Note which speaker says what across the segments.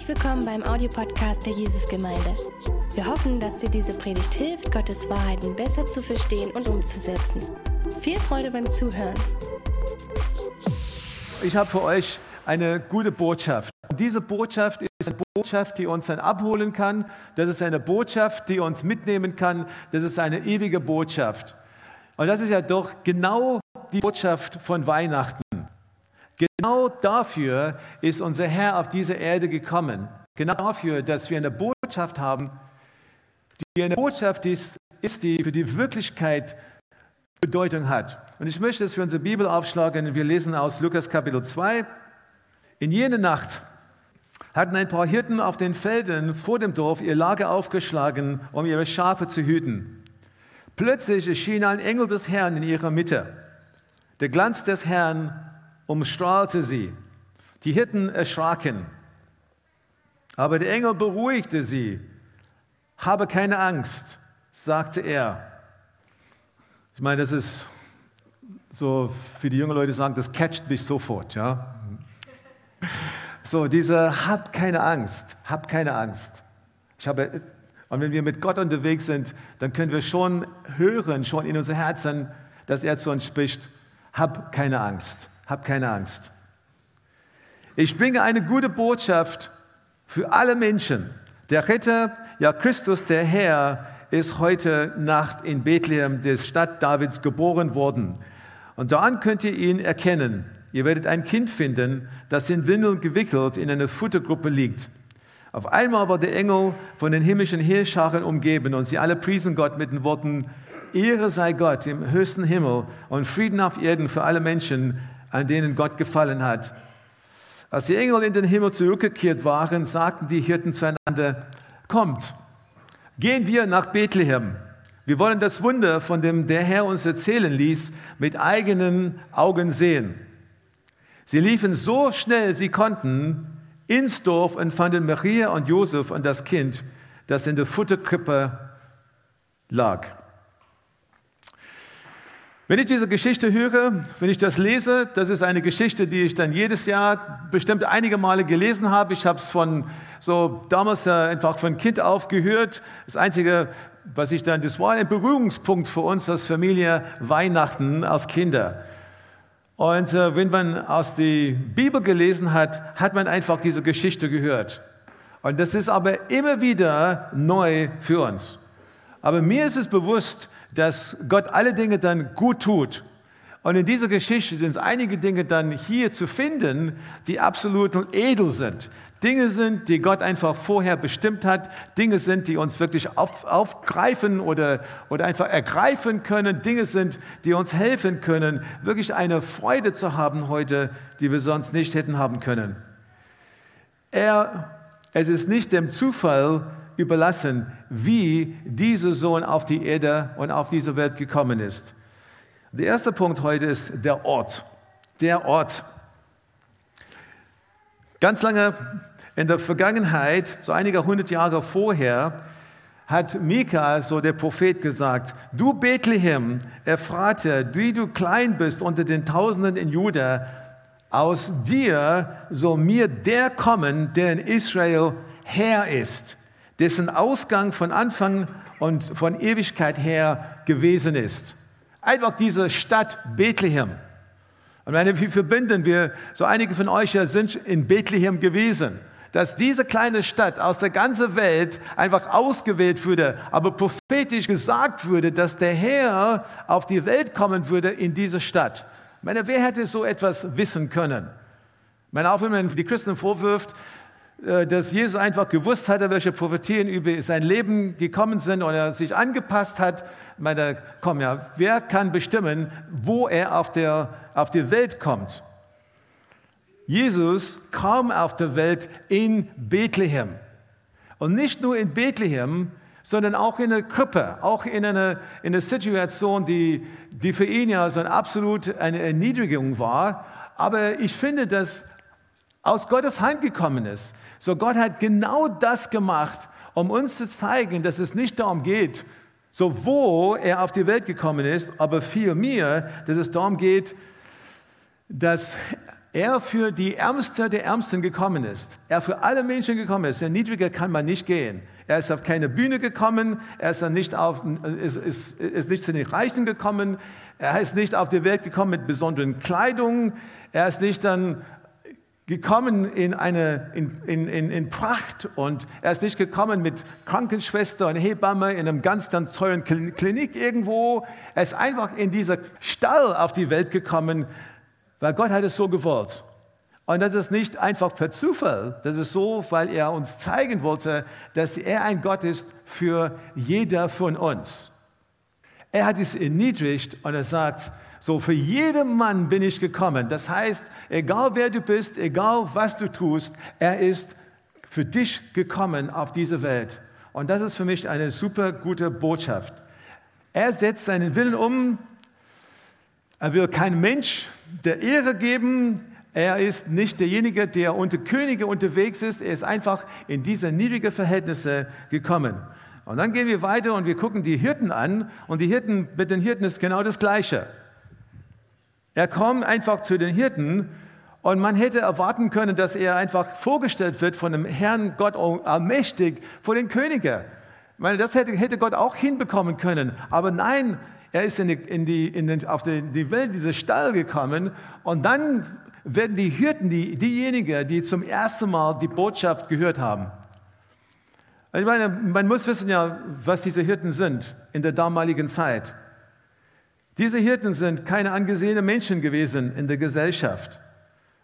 Speaker 1: Herzlich willkommen beim Audiopodcast der Jesusgemeinde. Wir hoffen, dass dir diese Predigt hilft, Gottes Wahrheiten besser zu verstehen und umzusetzen. Viel Freude beim Zuhören.
Speaker 2: Ich habe für euch eine gute Botschaft. Diese Botschaft ist eine Botschaft, die uns dann abholen kann. Das ist eine Botschaft, die uns mitnehmen kann. Das ist eine ewige Botschaft. Und das ist ja doch genau die Botschaft von Weihnachten. Genau dafür ist unser Herr auf diese Erde gekommen. Genau dafür, dass wir eine Botschaft haben, die eine Botschaft ist, ist die für die Wirklichkeit Bedeutung hat. Und ich möchte, dass wir unsere Bibel aufschlagen. Wir lesen aus Lukas Kapitel 2. In jene Nacht hatten ein paar Hirten auf den Feldern vor dem Dorf ihr Lager aufgeschlagen, um ihre Schafe zu hüten. Plötzlich erschien ein Engel des Herrn in ihrer Mitte. Der Glanz des Herrn umstrahlte sie. Die Hirten erschraken. Aber der Engel beruhigte sie. Habe keine Angst, sagte er. Ich meine, das ist so, für die jungen Leute sagen, das catcht mich sofort. Ja? So, diese, hab keine Angst, hab keine Angst. Ich habe, und wenn wir mit Gott unterwegs sind, dann können wir schon hören, schon in unser Herzen, dass er zu uns spricht, hab keine Angst. Hab keine Angst. Ich bringe eine gute Botschaft für alle Menschen. Der Retter, ja Christus, der Herr, ist heute Nacht in Bethlehem, der Stadt Davids, geboren worden. Und daran könnt ihr ihn erkennen. Ihr werdet ein Kind finden, das in Windeln gewickelt in einer Futtergruppe liegt. Auf einmal war der Engel von den himmlischen Heerscharen umgeben und sie alle priesen Gott mit den Worten, Ehre sei Gott im höchsten Himmel und Frieden auf Erden für alle Menschen, an denen Gott gefallen hat. Als die Engel in den Himmel zurückgekehrt waren, sagten die Hirten zueinander, kommt, gehen wir nach Bethlehem. Wir wollen das Wunder, von dem der Herr uns erzählen ließ, mit eigenen Augen sehen. Sie liefen so schnell sie konnten ins Dorf und fanden Maria und Josef und das Kind, das in der Futterkrippe lag. Wenn ich diese Geschichte höre, wenn ich das lese, das ist eine Geschichte, die ich dann jedes Jahr bestimmt einige Male gelesen habe. Ich habe es von so damals einfach von Kind auf gehört. Das Einzige, was ich dann, das war ein Berührungspunkt für uns als Familie Weihnachten als Kinder. Und äh, wenn man aus der Bibel gelesen hat, hat man einfach diese Geschichte gehört. Und das ist aber immer wieder neu für uns. Aber mir ist es bewusst, dass Gott alle Dinge dann gut tut. Und in dieser Geschichte sind einige Dinge dann hier zu finden, die absolut edel sind. Dinge sind, die Gott einfach vorher bestimmt hat. Dinge sind, die uns wirklich auf, aufgreifen oder, oder einfach ergreifen können. Dinge sind, die uns helfen können, wirklich eine Freude zu haben heute, die wir sonst nicht hätten haben können. Er, es ist nicht dem Zufall, überlassen, wie dieser Sohn auf die Erde und auf diese Welt gekommen ist. Der erste Punkt heute ist der Ort. Der Ort. Ganz lange in der Vergangenheit, so einige hundert Jahre vorher, hat Mika, so der Prophet, gesagt, du Bethlehem, Ephrate, wie du klein bist unter den Tausenden in Juda, aus dir soll mir der kommen, der in Israel Herr ist dessen Ausgang von Anfang und von Ewigkeit her gewesen ist. Einfach diese Stadt Bethlehem. Und meine, wir verbinden wir, so einige von euch ja sind in Bethlehem gewesen, dass diese kleine Stadt aus der ganzen Welt einfach ausgewählt würde, aber prophetisch gesagt würde, dass der Herr auf die Welt kommen würde in diese Stadt. Meine, wer hätte so etwas wissen können? Ich meine, auch wenn man die Christen vorwirft, dass Jesus einfach gewusst hatte, welche Prophetien über sein Leben gekommen sind oder sich angepasst hat. Ich meine, komm ja, wer kann bestimmen, wo er auf, der, auf die Welt kommt? Jesus kam auf der Welt in Bethlehem. Und nicht nur in Bethlehem, sondern auch in der Krippe, auch in einer, in einer Situation, die, die für ihn ja so eine absolut eine Erniedrigung war. Aber ich finde, dass aus Gottes Hand gekommen ist. So Gott hat genau das gemacht, um uns zu zeigen, dass es nicht darum geht, so wo er auf die Welt gekommen ist, aber vielmehr, dass es darum geht, dass er für die Ärmste der Ärmsten gekommen ist, er für alle Menschen gekommen ist, der Niedriger kann man nicht gehen. Er ist auf keine Bühne gekommen, er ist, nicht, auf, ist, ist, ist nicht zu den Reichen gekommen, er ist nicht auf die Welt gekommen mit besonderen Kleidungen, er ist nicht dann gekommen in, eine, in, in, in, Pracht und er ist nicht gekommen mit Krankenschwester und Hebamme in einem ganz, ganz teuren Klinik irgendwo. Er ist einfach in dieser Stall auf die Welt gekommen, weil Gott hat es so gewollt. Und das ist nicht einfach per Zufall, das ist so, weil er uns zeigen wollte, dass er ein Gott ist für jeder von uns. Er hat es erniedrigt und er sagt, so für jeden Mann bin ich gekommen. Das heißt, egal wer du bist, egal was du tust, er ist für dich gekommen auf diese Welt. Und das ist für mich eine super gute Botschaft. Er setzt seinen Willen um. Er will kein Mensch der Ehre geben. Er ist nicht derjenige, der unter Könige unterwegs ist. Er ist einfach in diese niedrigen Verhältnisse gekommen. Und dann gehen wir weiter und wir gucken die Hirten an. Und die Hirten, mit den Hirten ist genau das Gleiche. Er kommt einfach zu den Hirten und man hätte erwarten können, dass er einfach vorgestellt wird von dem Herrn Gott allmächtig vor den Königen. Weil das hätte, Gott auch hinbekommen können. Aber nein, er ist in die, in die, in den, auf die, die Welt, diese Stall gekommen und dann werden die Hirten, die, diejenigen, die zum ersten Mal die Botschaft gehört haben. Ich meine, man muss wissen ja, was diese Hirten sind in der damaligen Zeit. Diese Hirten sind keine angesehenen Menschen gewesen in der Gesellschaft.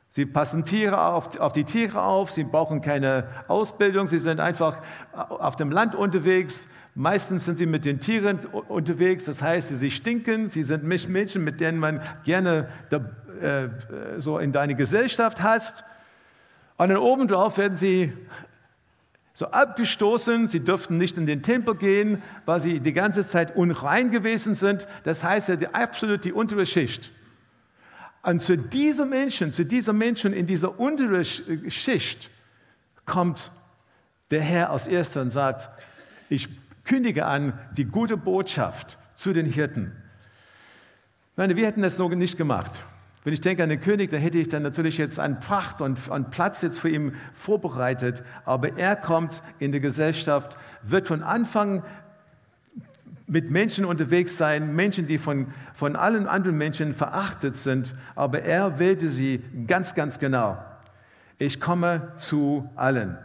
Speaker 2: Sie passen Tiere auf, auf die Tiere auf, sie brauchen keine Ausbildung, sie sind einfach auf dem Land unterwegs, Meistens sind sie mit den Tieren unterwegs, das heißt, sie stinken, sie sind Menschen, mit denen man gerne äh, so in deine Gesellschaft hast. Und dann obendrauf werden sie so abgestoßen, sie dürften nicht in den Tempel gehen, weil sie die ganze Zeit unrein gewesen sind. Das heißt, ja, absolut die untere Schicht. Und zu diesen Menschen, zu diesen Menschen in dieser unteren Schicht kommt der Herr als Erster und sagt, ich kündige an die gute Botschaft zu den Hirten. Ich meine, wir hätten das noch nicht gemacht. Wenn ich denke an den König, da hätte ich dann natürlich jetzt einen Pracht und einen Platz jetzt für ihn vorbereitet. Aber er kommt in die Gesellschaft, wird von Anfang mit Menschen unterwegs sein, Menschen, die von, von allen anderen Menschen verachtet sind. Aber er wählte sie ganz, ganz genau. Ich komme zu allen.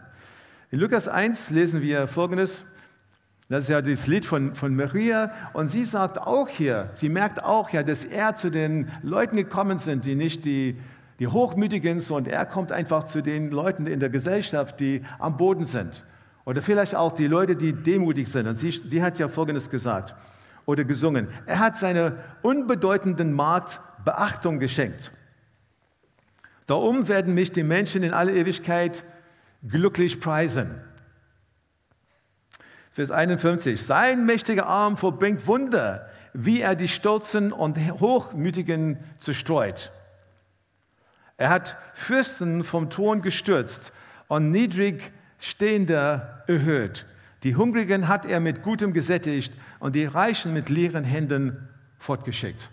Speaker 2: In Lukas 1 lesen wir Folgendes. Das ist ja das Lied von, von Maria. Und sie sagt auch hier, sie merkt auch ja, dass er zu den Leuten gekommen sind, die nicht die, die Hochmütigen sind. Und er kommt einfach zu den Leuten in der Gesellschaft, die am Boden sind. Oder vielleicht auch die Leute, die demutig sind. Und sie, sie hat ja Folgendes gesagt oder gesungen. Er hat seiner unbedeutenden Markt Beachtung geschenkt. Darum werden mich die Menschen in aller Ewigkeit glücklich preisen. Vers 51. Sein mächtiger Arm vollbringt Wunder, wie er die Stolzen und Hochmütigen zerstreut. Er hat Fürsten vom Thron gestürzt und niedrig Stehende erhöht. Die Hungrigen hat er mit Gutem gesättigt und die Reichen mit leeren Händen fortgeschickt.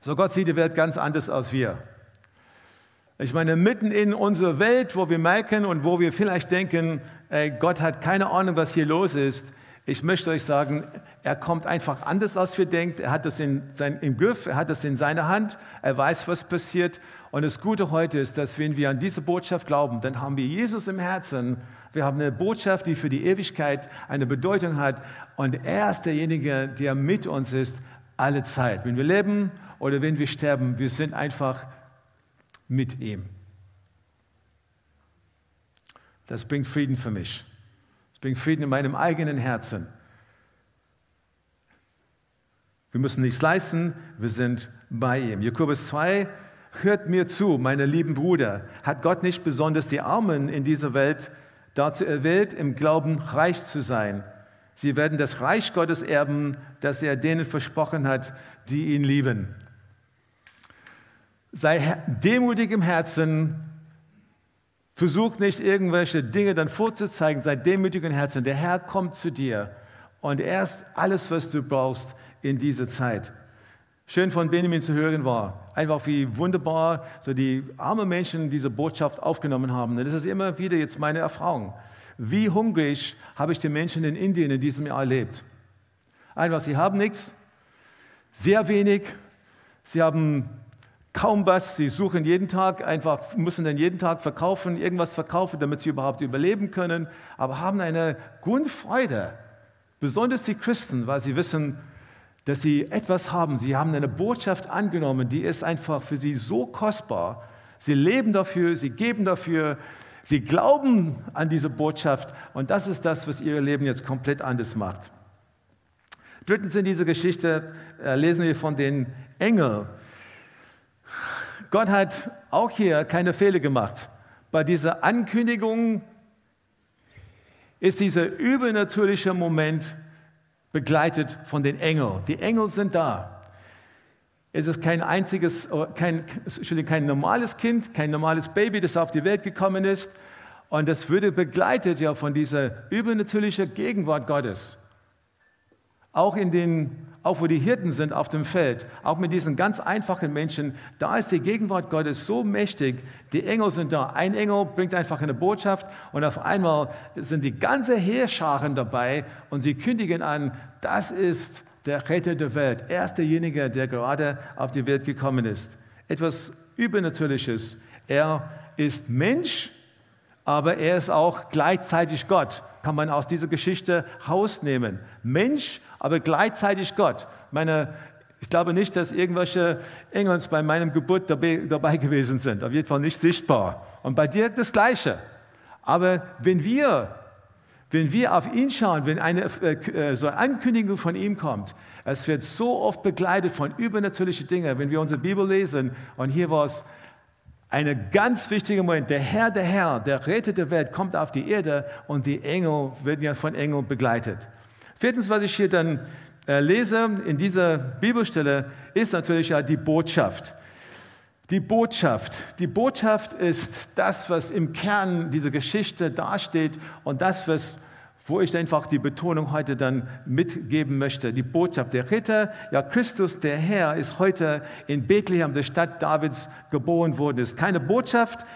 Speaker 2: So Gott sieht die Welt ganz anders als wir. Ich meine, mitten in unserer Welt, wo wir merken und wo wir vielleicht denken, ey, Gott hat keine Ahnung, was hier los ist. Ich möchte euch sagen, er kommt einfach anders, als wir denken. Er hat das in sein, im Griff, er hat das in seiner Hand, er weiß, was passiert. Und das Gute heute ist, dass wenn wir an diese Botschaft glauben, dann haben wir Jesus im Herzen. Wir haben eine Botschaft, die für die Ewigkeit eine Bedeutung hat. Und er ist derjenige, der mit uns ist, alle Zeit. Wenn wir leben oder wenn wir sterben, wir sind einfach mit ihm. Das bringt Frieden für mich. Das bringt Frieden in meinem eigenen Herzen. Wir müssen nichts leisten, wir sind bei ihm. Jakobus 2, hört mir zu, meine lieben Brüder. Hat Gott nicht besonders die Armen in dieser Welt dazu erwählt, im Glauben reich zu sein? Sie werden das Reich Gottes erben, das er denen versprochen hat, die ihn lieben. Sei demutig im Herzen. Versuch nicht irgendwelche Dinge dann vorzuzeigen. Sei demütig im Herzen. Der Herr kommt zu dir und er ist alles, was du brauchst in dieser Zeit. schön von Benjamin zu hören war. Einfach wie wunderbar so die armen Menschen diese Botschaft aufgenommen haben. Das ist immer wieder jetzt meine Erfahrung. Wie hungrig habe ich die Menschen in Indien in diesem Jahr erlebt. Einfach, sie haben nichts, sehr wenig, sie haben kaum was, sie suchen jeden Tag einfach, müssen dann jeden Tag verkaufen, irgendwas verkaufen, damit sie überhaupt überleben können, aber haben eine Grundfreude, besonders die Christen, weil sie wissen, dass sie etwas haben. Sie haben eine Botschaft angenommen, die ist einfach für sie so kostbar. Sie leben dafür, sie geben dafür, sie glauben an diese Botschaft und das ist das, was ihr Leben jetzt komplett anders macht. Drittens in dieser Geschichte äh, lesen wir von den Engeln. Gott hat auch hier keine Fehler gemacht. Bei dieser Ankündigung ist dieser übernatürliche Moment begleitet von den Engeln. Die Engel sind da. Es ist kein einziges, äh, kein, kein normales Kind, kein normales Baby, das auf die Welt gekommen ist. Und das würde begleitet ja von dieser übernatürlichen Gegenwart Gottes. Auch in den, auch wo die Hirten sind auf dem Feld, auch mit diesen ganz einfachen Menschen, da ist die Gegenwart Gottes so mächtig. Die Engel sind da. Ein Engel bringt einfach eine Botschaft und auf einmal sind die ganze Heerscharen dabei und sie kündigen an, das ist der Retter der Welt. Er ist derjenige, der gerade auf die Welt gekommen ist. Etwas Übernatürliches. Er ist Mensch, aber er ist auch gleichzeitig Gott. Kann man aus dieser Geschichte rausnehmen. Mensch, aber gleichzeitig Gott. Meine, ich glaube nicht, dass irgendwelche Engels bei meinem Geburt dabei, gewesen sind. Auf jeden Fall nicht sichtbar. Und bei dir das Gleiche. Aber wenn wir, wenn wir auf ihn schauen, wenn eine äh, so eine Ankündigung von ihm kommt, es wird so oft begleitet von übernatürlichen Dingen. Wenn wir unsere Bibel lesen, und hier war es ein ganz wichtiger Moment, der Herr, der Herr, der Retter der Welt, kommt auf die Erde und die Engel werden ja von Engeln begleitet. Viertens, was ich hier dann äh, lese in dieser Bibelstelle, ist natürlich ja die Botschaft. Die Botschaft. Die Botschaft ist das, was im Kern dieser Geschichte dasteht und das, was, wo ich einfach die Betonung heute dann mitgeben möchte. Die Botschaft. Der Ritter, ja Christus, der Herr, ist heute in Bethlehem, der Stadt Davids, geboren worden. Es ist keine Botschaft,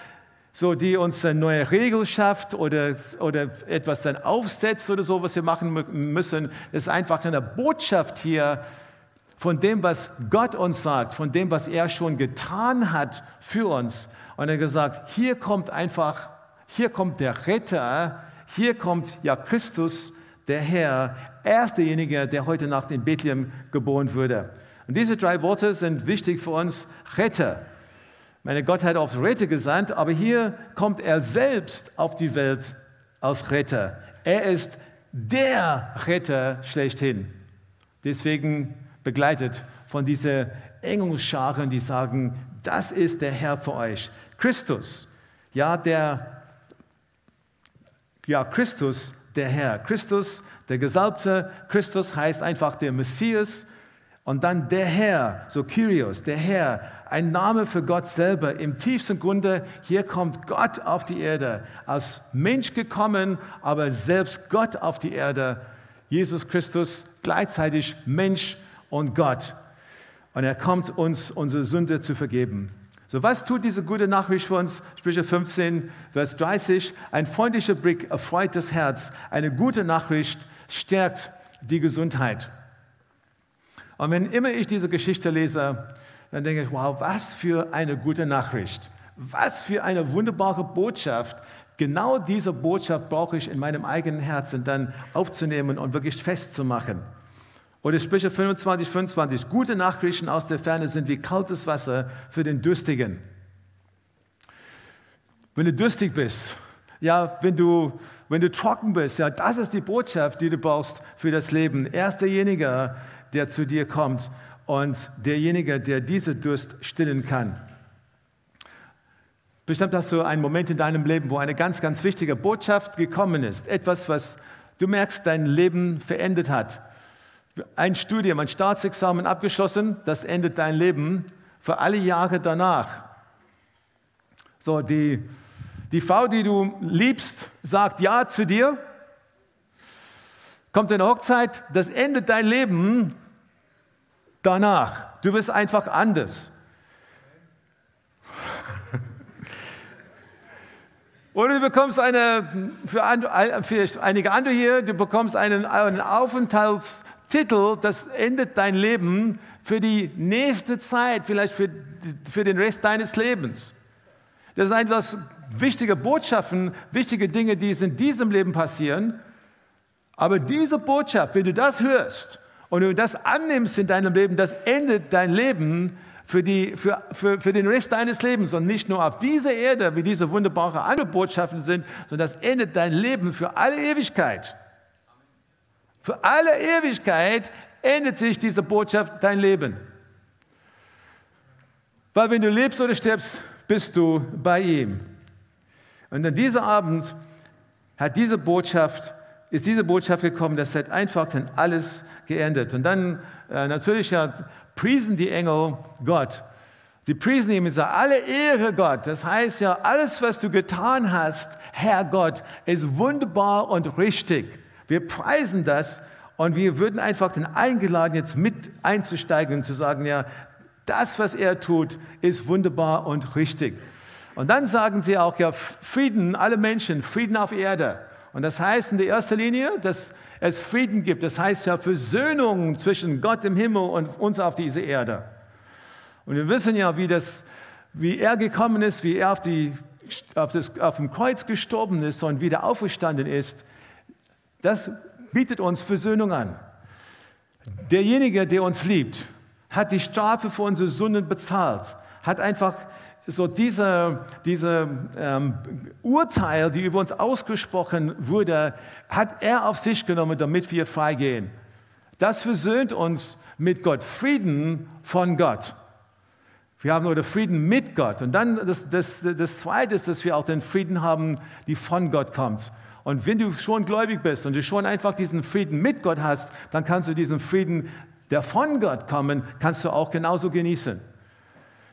Speaker 2: so die uns eine neue Regel schafft oder, oder etwas dann aufsetzt oder so, was wir machen müssen. Das ist einfach eine Botschaft hier von dem, was Gott uns sagt, von dem, was er schon getan hat für uns. Und er gesagt, hier kommt einfach, hier kommt der Retter, hier kommt ja Christus, der Herr. Er der heute Nacht in Bethlehem geboren wurde. Und diese drei Worte sind wichtig für uns. Retter. Meine Gott hat auf Retter gesandt, aber hier kommt er selbst auf die Welt als Retter. Er ist der Retter schlechthin. Deswegen begleitet von diesen Engelscharen, die sagen, das ist der Herr für euch. Christus, ja, der, ja, Christus, der Herr. Christus, der Gesalbte. Christus heißt einfach der Messias. Und dann der Herr, so Kyrios, der Herr, ein Name für Gott selber. Im tiefsten Grunde, hier kommt Gott auf die Erde, als Mensch gekommen, aber selbst Gott auf die Erde. Jesus Christus gleichzeitig Mensch und Gott. Und er kommt uns unsere Sünde zu vergeben. So, was tut diese gute Nachricht für uns? Sprüche 15, Vers 30. Ein freundlicher Blick erfreut das Herz. Eine gute Nachricht stärkt die Gesundheit. Und wenn immer ich diese Geschichte lese, dann denke ich, wow, was für eine gute Nachricht. Was für eine wunderbare Botschaft. Genau diese Botschaft brauche ich in meinem eigenen Herzen dann aufzunehmen und wirklich festzumachen. Oder Sprüche 25, 25. Gute Nachrichten aus der Ferne sind wie kaltes Wasser für den Dürstigen. Wenn du durstig bist, ja, wenn du, wenn du trocken bist, ja, das ist die Botschaft, die du brauchst für das Leben. Er ist derjenige, der zu dir kommt und derjenige, der diese Durst stillen kann. Bestimmt hast du einen Moment in deinem Leben, wo eine ganz, ganz wichtige Botschaft gekommen ist. Etwas, was du merkst, dein Leben verändert hat. Ein Studium, ein Staatsexamen abgeschlossen, das endet dein Leben für alle Jahre danach. So, die, die Frau, die du liebst, sagt Ja zu dir. Kommt eine Hochzeit, das endet dein Leben danach. Du wirst einfach anders. Oder du bekommst eine, für, einige andere hier, du bekommst einen, einen Aufenthaltstitel, das endet dein Leben für die nächste Zeit, vielleicht für, für den Rest deines Lebens. Das sind etwas wichtige Botschaften, wichtige Dinge, die in diesem Leben passieren. Aber diese Botschaft, wenn du das hörst und du das annimmst in deinem Leben, das endet dein Leben für, die, für, für, für den Rest deines Lebens und nicht nur auf dieser Erde, wie diese wunderbaren andere Botschaften sind, sondern das endet dein Leben für alle Ewigkeit. Für alle Ewigkeit endet sich diese Botschaft dein Leben. Weil wenn du lebst oder stirbst, bist du bei ihm. Und an diesem Abend hat diese Botschaft, ist diese Botschaft gekommen, das hat einfach dann alles geändert. Und dann äh, natürlich ja, priesen die Engel Gott. Sie priesen ihm und sagen, alle Ehre Gott. Das heißt ja, alles, was du getan hast, Herr Gott, ist wunderbar und richtig. Wir preisen das und wir würden einfach den eingeladen, jetzt mit einzusteigen und zu sagen, ja, das, was er tut, ist wunderbar und richtig. Und dann sagen sie auch, ja, Frieden, alle Menschen, Frieden auf Erde. Und das heißt in der ersten Linie, dass es Frieden gibt. Das heißt ja Versöhnung zwischen Gott im Himmel und uns auf dieser Erde. Und wir wissen ja, wie, das, wie er gekommen ist, wie er auf, die, auf, das, auf dem Kreuz gestorben ist und wieder auferstanden ist. Das bietet uns Versöhnung an. Derjenige, der uns liebt, hat die Strafe für unsere Sünden bezahlt, hat einfach so diese, diese ähm, Urteil, die über uns ausgesprochen wurde, hat er auf sich genommen, damit wir freigehen. Das versöhnt uns mit Gott. Frieden von Gott. Wir haben nur Frieden mit Gott. Und dann das, das, das Zweite ist, dass wir auch den Frieden haben, die von Gott kommt. Und wenn du schon gläubig bist und du schon einfach diesen Frieden mit Gott hast, dann kannst du diesen Frieden, der von Gott kommen, kannst du auch genauso genießen.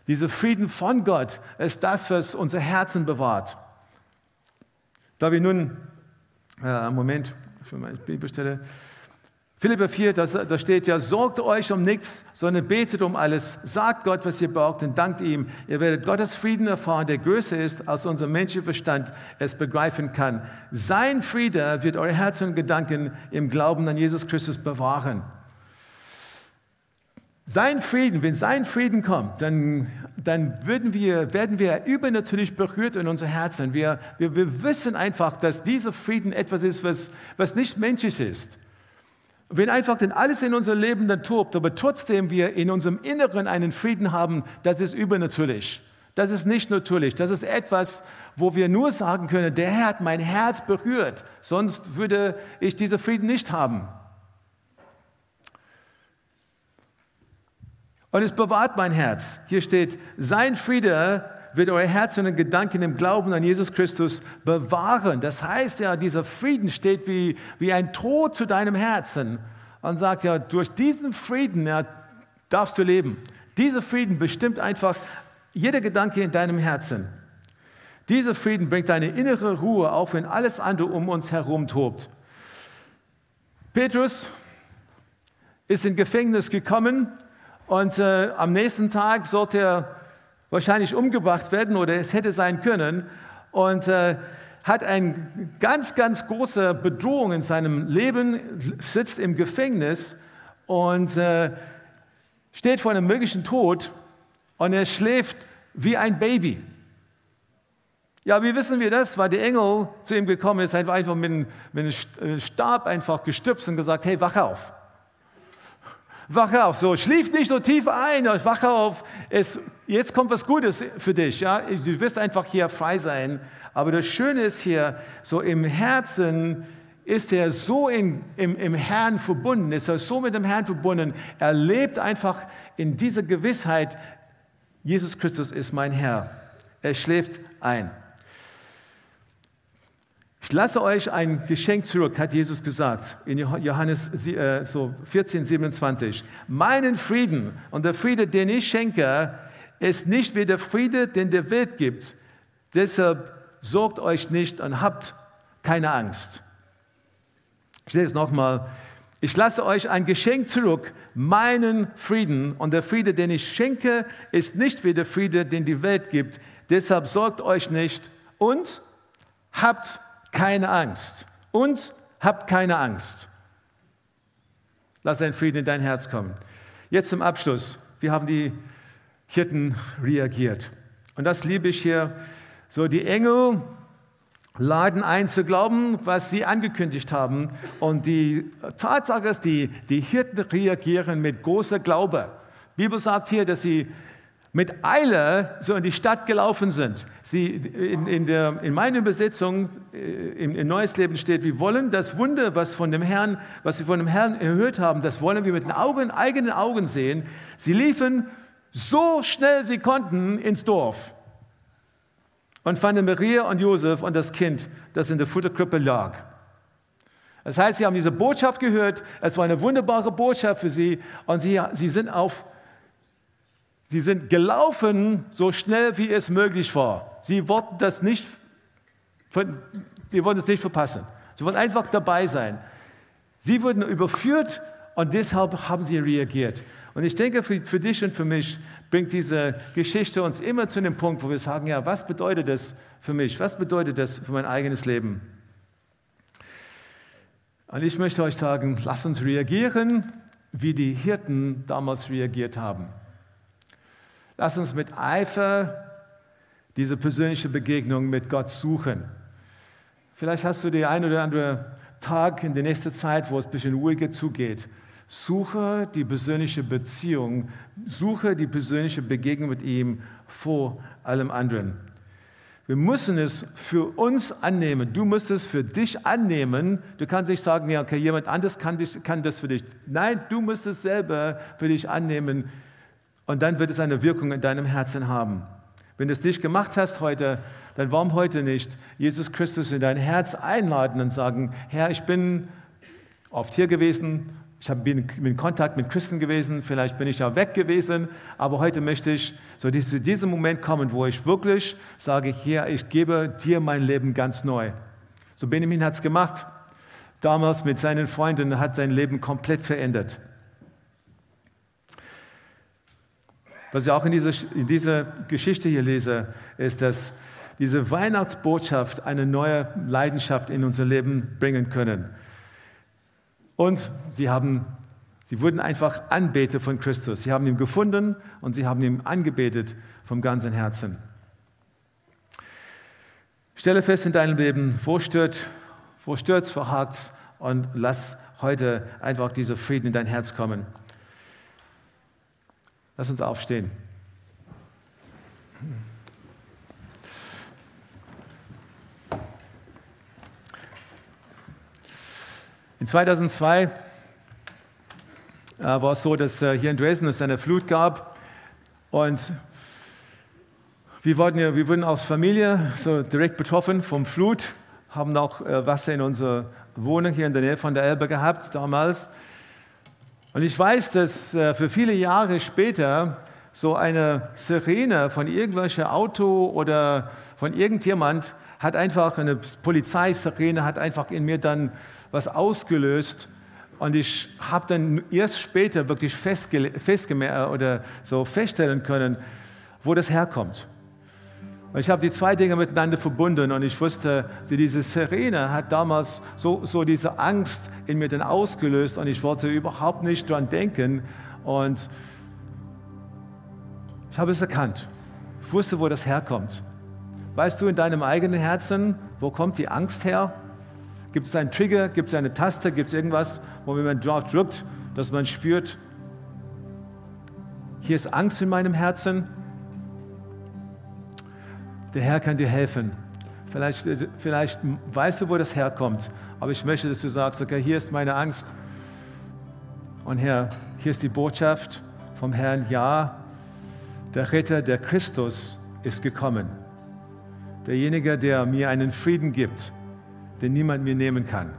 Speaker 2: Dieser Frieden von Gott ist das, was unser Herzen bewahrt. Da wir nun, äh, Moment, für meine Bibelstelle, Philipper 4, da steht ja, sorgt euch um nichts, sondern betet um alles. Sagt Gott, was ihr braucht und dankt ihm. Ihr werdet Gottes Frieden erfahren, der größer ist, als unser menschlicher Verstand es begreifen kann. Sein Friede wird eure Herzen und Gedanken im Glauben an Jesus Christus bewahren. Sein Frieden, wenn sein Frieden kommt, dann, dann würden wir, werden wir übernatürlich berührt in unser Herzen. Wir, wir, wir wissen einfach, dass dieser Frieden etwas ist, was, was nicht menschlich ist. Wenn einfach denn alles in unserem Leben dann tobt, aber trotzdem wir in unserem Inneren einen Frieden haben, das ist übernatürlich. Das ist nicht natürlich. Das ist etwas, wo wir nur sagen können, der Herr hat mein Herz berührt. Sonst würde ich diesen Frieden nicht haben. Und es bewahrt mein Herz. Hier steht, sein Friede wird euer Herz und Gedanken im Glauben an Jesus Christus bewahren. Das heißt ja, dieser Frieden steht wie, wie ein Tod zu deinem Herzen und sagt ja, durch diesen Frieden ja, darfst du leben. Dieser Frieden bestimmt einfach jeder Gedanke in deinem Herzen. Dieser Frieden bringt deine innere Ruhe, auch wenn alles andere um uns herum tobt. Petrus ist in Gefängnis gekommen und äh, am nächsten Tag sollte er wahrscheinlich umgebracht werden oder es hätte sein können. Und äh, hat eine ganz, ganz große Bedrohung in seinem Leben, sitzt im Gefängnis und äh, steht vor einem möglichen Tod und er schläft wie ein Baby. Ja, wie wissen wir das? Weil der Engel zu ihm gekommen ist, einfach mit einem, Stab einfach gestüpft und gesagt, hey, wach auf. Wache auf, so schlief nicht so tief ein, wache auf, es, jetzt kommt was Gutes für dich. Ja? Du wirst einfach hier frei sein. Aber das Schöne ist hier, so im Herzen ist er so in, im, im Herrn verbunden, ist er so mit dem Herrn verbunden. Er lebt einfach in dieser Gewissheit, Jesus Christus ist mein Herr. Er schläft ein. Ich lasse euch ein Geschenk zurück, hat Jesus gesagt in Johannes äh, so 14, 27. Meinen Frieden und der Friede, den ich schenke, ist nicht wie der Friede, den der Welt gibt. Deshalb sorgt euch nicht und habt keine Angst. Ich lese nochmal ich lasse euch ein Geschenk zurück, meinen Frieden. Und der Friede, den ich schenke, ist nicht wie der Friede, den die Welt gibt. Deshalb sorgt euch nicht und habt keine Angst. Und habt keine Angst. Lass ein Frieden in dein Herz kommen. Jetzt zum Abschluss. Wie haben die Hirten reagiert? Und das liebe ich hier. So, die Engel laden ein zu glauben, was sie angekündigt haben. Und die Tatsache ist, die, die Hirten reagieren mit großer Glaube. Die Bibel sagt hier, dass sie mit Eile so in die Stadt gelaufen sind. Sie, in, in, der, in meiner Übersetzung äh, im, Neues Leben steht, wir wollen das Wunder, was, von dem Herrn, was wir von dem Herrn erhört haben, das wollen wir mit den Augen, eigenen Augen sehen. Sie liefen so schnell sie konnten ins Dorf und fanden Maria und Josef und das Kind, das in der Futterkrippe lag. Das heißt, sie haben diese Botschaft gehört, es war eine wunderbare Botschaft für sie und sie, sie sind auf Sie sind gelaufen so schnell, wie es möglich war. Sie wollten das nicht, sie wollten es nicht verpassen. Sie wollten einfach dabei sein. Sie wurden überführt und deshalb haben sie reagiert. Und ich denke, für, für dich und für mich bringt diese Geschichte uns immer zu dem Punkt, wo wir sagen, ja, was bedeutet das für mich? Was bedeutet das für mein eigenes Leben? Und ich möchte euch sagen, lasst uns reagieren, wie die Hirten damals reagiert haben. Lass uns mit Eifer diese persönliche Begegnung mit Gott suchen. Vielleicht hast du den ein oder andere Tag in der nächsten Zeit, wo es ein bisschen ruhiger zugeht. Suche die persönliche Beziehung, suche die persönliche Begegnung mit ihm vor allem anderen. Wir müssen es für uns annehmen. Du musst es für dich annehmen. Du kannst nicht sagen, ja, okay, jemand anderes kann, dich, kann das für dich. Nein, du musst es selber für dich annehmen. Und dann wird es eine Wirkung in deinem Herzen haben. Wenn du es nicht gemacht hast heute, dann warum heute nicht Jesus Christus in dein Herz einladen und sagen, Herr, ich bin oft hier gewesen, ich bin in Kontakt mit Christen gewesen, vielleicht bin ich ja weg gewesen, aber heute möchte ich so zu diesem Moment kommen, wo ich wirklich sage, Herr, ich gebe dir mein Leben ganz neu. So Benjamin hat es gemacht, damals mit seinen Freunden, hat sein Leben komplett verändert. Was ich auch in dieser, in dieser Geschichte hier lese, ist, dass diese Weihnachtsbotschaft eine neue Leidenschaft in unser Leben bringen können. Und sie, haben, sie wurden einfach Anbeter von Christus. Sie haben ihn gefunden und sie haben ihn angebetet vom ganzen Herzen. Stelle fest in deinem Leben, wo stört, wo stört's, wo hakt's und lass heute einfach dieser Frieden in dein Herz kommen. Lass uns aufstehen. In 2002 äh, war es so, dass äh, hier in Dresden es eine Flut gab und wir wurden, ja, wir wurden als Familie so direkt betroffen vom Flut, haben auch äh, Wasser in unserer Wohnung hier in der Nähe von der Elbe gehabt damals. Und ich weiß, dass äh, für viele Jahre später so eine Sirene von irgendwelchem Auto oder von irgendjemand hat einfach, eine Polizeisirene hat einfach in mir dann was ausgelöst. Und ich habe dann erst später wirklich festgemerkt oder so feststellen können, wo das herkommt. Und ich habe die zwei Dinge miteinander verbunden und ich wusste, diese Sirene hat damals so, so diese Angst in mir dann ausgelöst und ich wollte überhaupt nicht daran denken. Und ich habe es erkannt. Ich wusste, wo das herkommt. Weißt du in deinem eigenen Herzen, wo kommt die Angst her? Gibt es einen Trigger? Gibt es eine Taste? Gibt es irgendwas, wo man drauf drückt, dass man spürt, hier ist Angst in meinem Herzen? Der Herr kann dir helfen. Vielleicht, vielleicht weißt du, wo das herkommt, aber ich möchte, dass du sagst, okay, hier ist meine Angst. Und Herr, hier ist die Botschaft vom Herrn, ja, der Retter, der Christus, ist gekommen. Derjenige, der mir einen Frieden gibt, den niemand mir nehmen kann.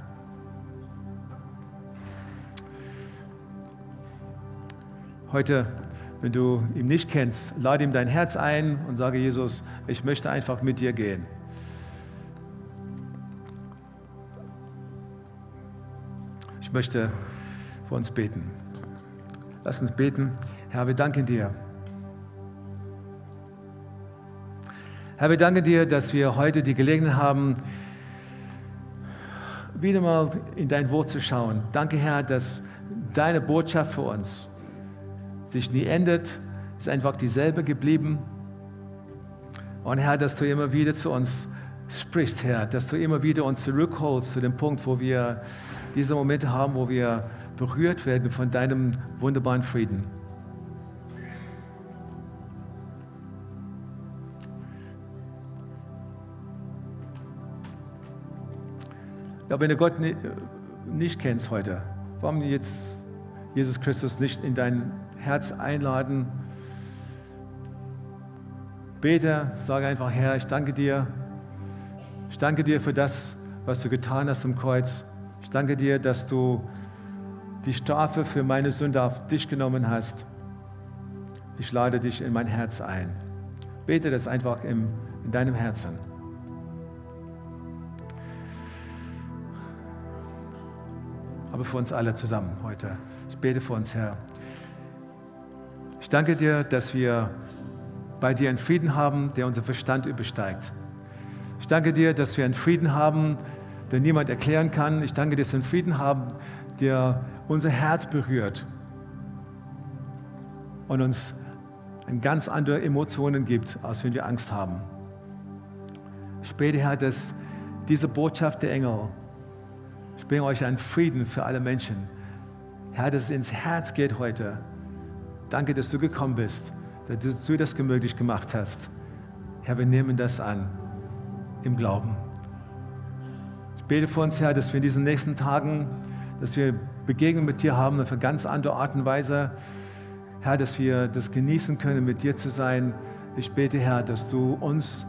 Speaker 2: Heute wenn du ihn nicht kennst, lade ihm dein Herz ein und sage, Jesus, ich möchte einfach mit dir gehen. Ich möchte für uns beten. Lass uns beten. Herr, wir danken dir. Herr, wir danken dir, dass wir heute die Gelegenheit haben, wieder mal in dein Wort zu schauen. Danke, Herr, dass deine Botschaft für uns sich nie endet, ist einfach dieselbe geblieben. Und Herr, dass du immer wieder zu uns sprichst, Herr, dass du immer wieder uns zurückholst zu dem Punkt, wo wir diese Momente haben, wo wir berührt werden von deinem wunderbaren Frieden. Ja, wenn du Gott nicht kennst heute, warum jetzt Jesus Christus nicht in dein Herz einladen? Bete, sage einfach, Herr, ich danke dir. Ich danke dir für das, was du getan hast am Kreuz. Ich danke dir, dass du die Strafe für meine Sünde auf dich genommen hast. Ich lade dich in mein Herz ein. Bete das einfach in, in deinem Herzen. Aber für uns alle zusammen heute. Ich bete für uns, Herr. Ich danke dir, dass wir bei dir einen Frieden haben, der unser Verstand übersteigt. Ich danke dir, dass wir einen Frieden haben, den niemand erklären kann. Ich danke dir, dass wir einen Frieden haben, der unser Herz berührt und uns ganz andere Emotionen gibt, als wenn wir Angst haben. Ich bete, Herr, dass diese Botschaft der Engel ich bringe euch einen Frieden für alle Menschen. Herr, dass es ins Herz geht heute. Danke, dass du gekommen bist, dass du das möglich gemacht hast. Herr, wir nehmen das an im Glauben. Ich bete für uns, Herr, dass wir in diesen nächsten Tagen, dass wir Begegnungen mit dir haben auf eine ganz andere Art und Weise. Herr, dass wir das genießen können, mit dir zu sein. Ich bete, Herr, dass du uns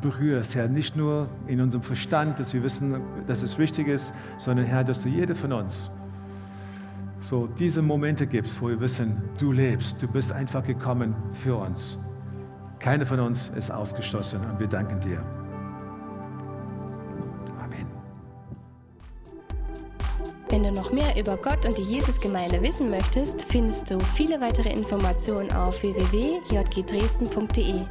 Speaker 2: berührst, Herr, nicht nur in unserem Verstand, dass wir wissen, dass es wichtig ist, sondern Herr, dass du jede von uns so diese Momente gibst, wo wir wissen, du lebst, du bist einfach gekommen für uns. Keine von uns ist ausgeschlossen und wir danken dir. Amen.
Speaker 1: Wenn du noch mehr über Gott und die Jesusgemeinde wissen möchtest, findest du viele weitere Informationen auf www.jgdresden.de.